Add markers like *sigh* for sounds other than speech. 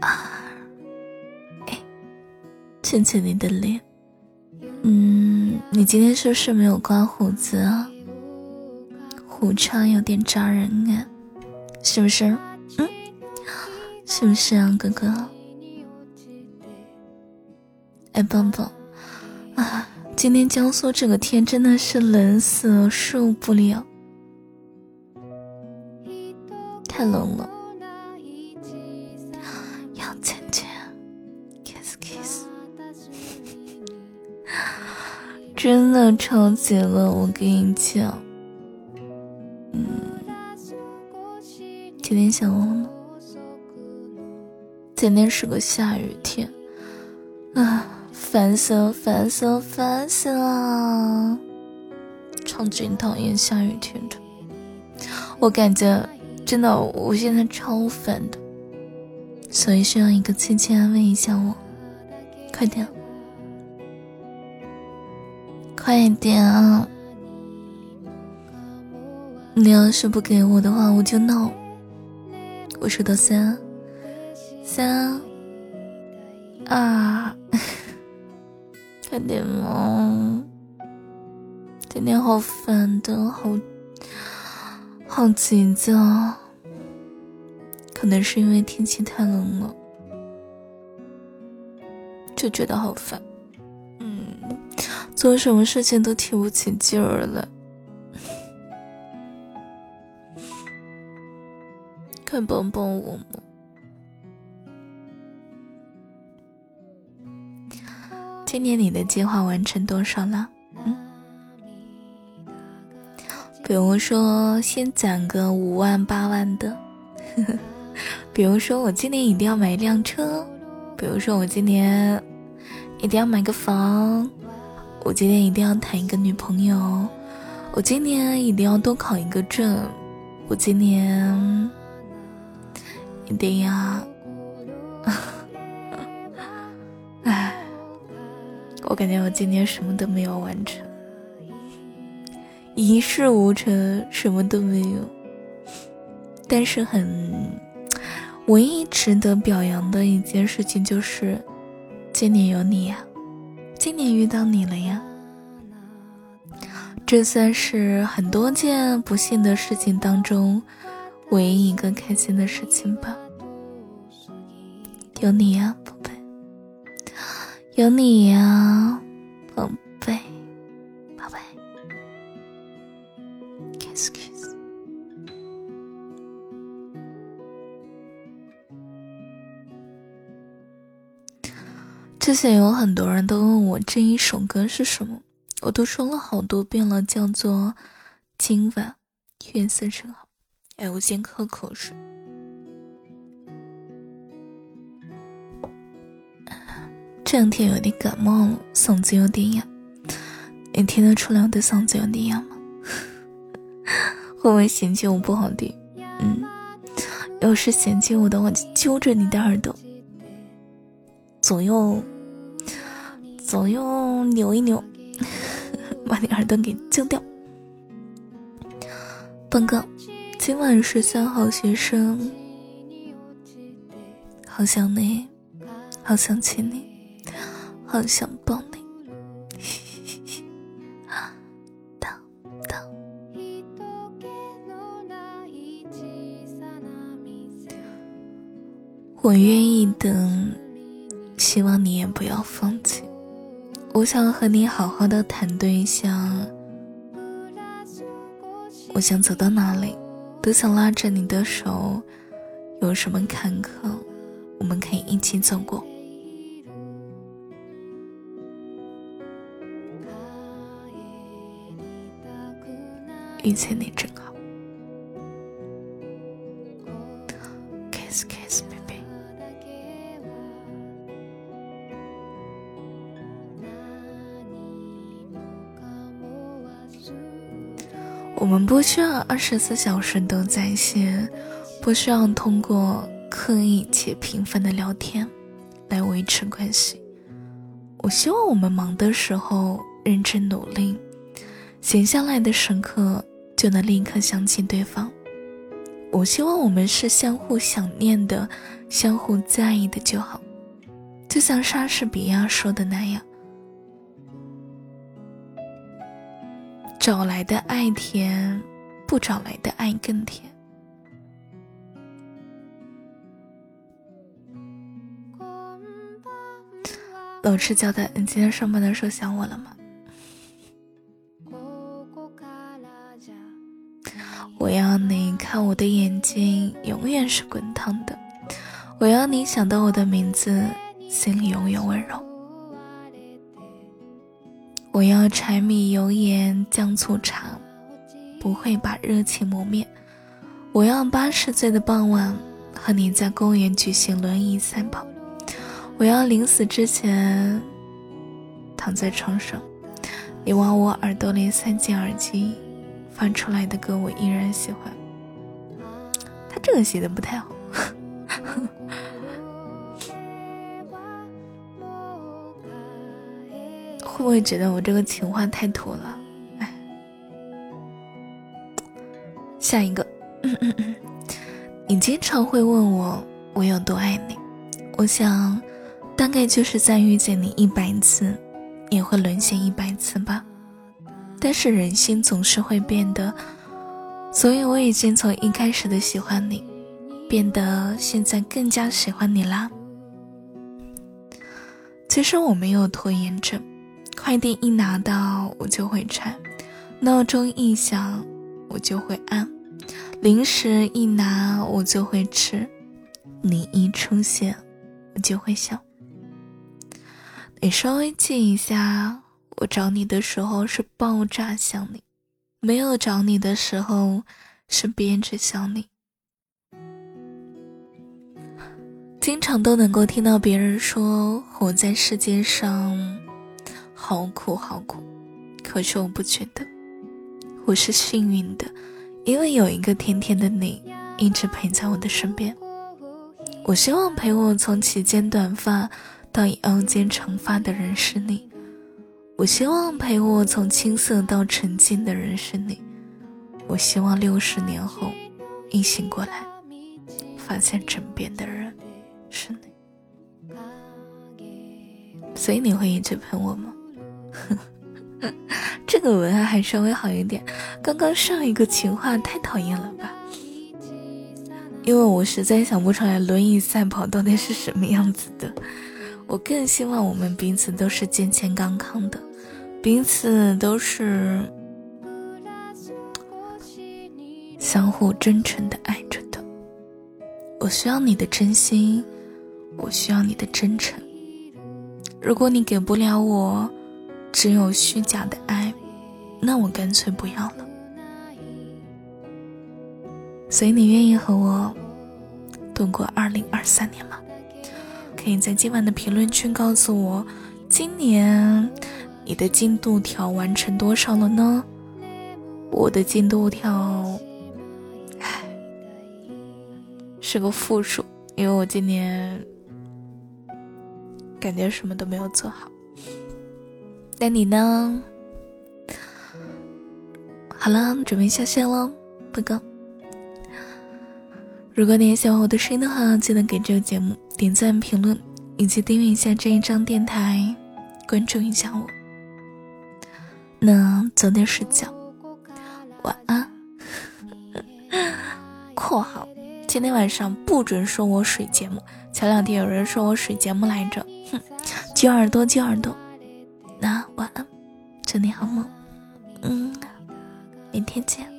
啊，哎，亲亲你的脸。嗯，你今天是不是没有刮胡子啊？胡茬有点扎人啊，是不是？嗯，是不是啊，哥哥？哎，棒棒，啊，今天江苏这个天真的是冷死了，受不了，真的超级冷，我跟你讲。嗯，今天想我吗？今天是个下雨天，啊。烦死了，烦死了，烦死了！超级讨厌下雨天的，我感觉真的，我现在超烦的，所以需要一个亲亲安慰一下我，快点，快点啊！你要是不给我的话，我就闹。我数到三，三，二。*laughs* 快点嘛！今天好烦的，好好急躁，可能是因为天气太冷了，就觉得好烦。做什么事情都提不起劲儿来。快帮帮我！今年你的计划完成多少了？嗯，比如说先攒个五万八万的，*laughs* 比如说我今年一定要买一辆车，比如说我今年一定要买个房，我今年一定要谈一个女朋友，我今年一定要多考一个证，我今年一定要。*laughs* 唉我感觉我今年什么都没有完成，一事无成，什么都没有。但是很唯一值得表扬的一件事情就是，今年有你呀，今年遇到你了呀。这算是很多件不幸的事情当中唯一一个开心的事情吧。有你呀，宝贝。有你呀，宝贝，之前有很多人都问我这一首歌是什么，我都说了好多遍了，叫做《今晚月色真好》。哎，我先喝口水。这两天有点感冒了，嗓子有点哑。你听得出来我的嗓子有点哑吗？*laughs* 会不会嫌弃我不好听？嗯，要是嫌弃我的话，就揪着你的耳朵，左右左右扭一扭，*laughs* 把你耳朵给揪掉。报告，今晚十三号学生，好想你，好想亲你。好想抱你，*laughs* 等等，我愿意等，希望你也不要放弃。我想和你好好的谈对象，我想走到哪里都想拉着你的手，有什么坎坷，我们可以一起走过。遇见你真好我们不需要二十四小时都在线，不需要通过刻意且频繁的聊天来维持关系。我希望我们忙的时候认真努力，闲下来的时刻。就能立刻想起对方，我希望我们是相互想念的，相互在意的就好。就像莎士比亚说的那样：“找来的爱甜，不找来的爱更甜。”老师交代：“你今天上班的时候想我了吗？” *laughs* 我要你看我的眼睛，永远是滚烫的。我要你想到我的名字，心里永远温柔。我要柴米油盐酱醋茶，不会把热情磨灭。我要八十岁的傍晚，和你在公园举行轮椅赛跑。我要临死之前，躺在床上，你往我耳朵里塞进耳机。发出来的歌我依然喜欢，他这个写的不太好，会不会觉得我这个情话太土了？哎，下一个，*laughs* 你经常会问我我有多爱你，我想大概就是在遇见你一百次，也会沦陷一百次吧。但是人心总是会变的，所以我已经从一开始的喜欢你，变得现在更加喜欢你啦。其实我没有拖延症，快递一拿到我就会拆，闹钟一响我就会按，零食一拿我就会吃，你一出现我就会笑。你稍微记一下。我找你的时候是爆炸想你，没有找你的时候是编着想你。经常都能够听到别人说活在世界上好苦好苦，可是我不觉得，我是幸运的，因为有一个甜甜的你一直陪在我的身边。我希望陪我从齐肩短发到腰间长发的人是你。我希望陪我从青涩到沉静的人是你，我希望六十年后一醒过来，发现枕边的人是你。所以你会一直陪我吗？*laughs* 这个文案还稍微好一点，刚刚上一个情话太讨厌了吧？因为我实在想不出来轮椅赛跑到底是什么样子的。我更希望我们彼此都是健健康康的，彼此都是相互真诚的爱着的。我需要你的真心，我需要你的真诚。如果你给不了我，只有虚假的爱，那我干脆不要了。所以你愿意和我度过二零二三年吗？可以在今晚的评论区告诉我，今年你的进度条完成多少了呢？我的进度条，唉，是个负数，因为我今年感觉什么都没有做好。那你呢？好了，准备下线喽，拜哥。如果你也喜欢我的声音的话，记得给这个节目点赞、评论，以及订阅一下这一张电台，关注一下我。那早点睡觉，晚安。*laughs* 括号，今天晚上不准说我水节目。前两天有人说我水节目来着，哼，揪耳朵，揪耳朵。那晚安，祝你好梦。嗯，明天见。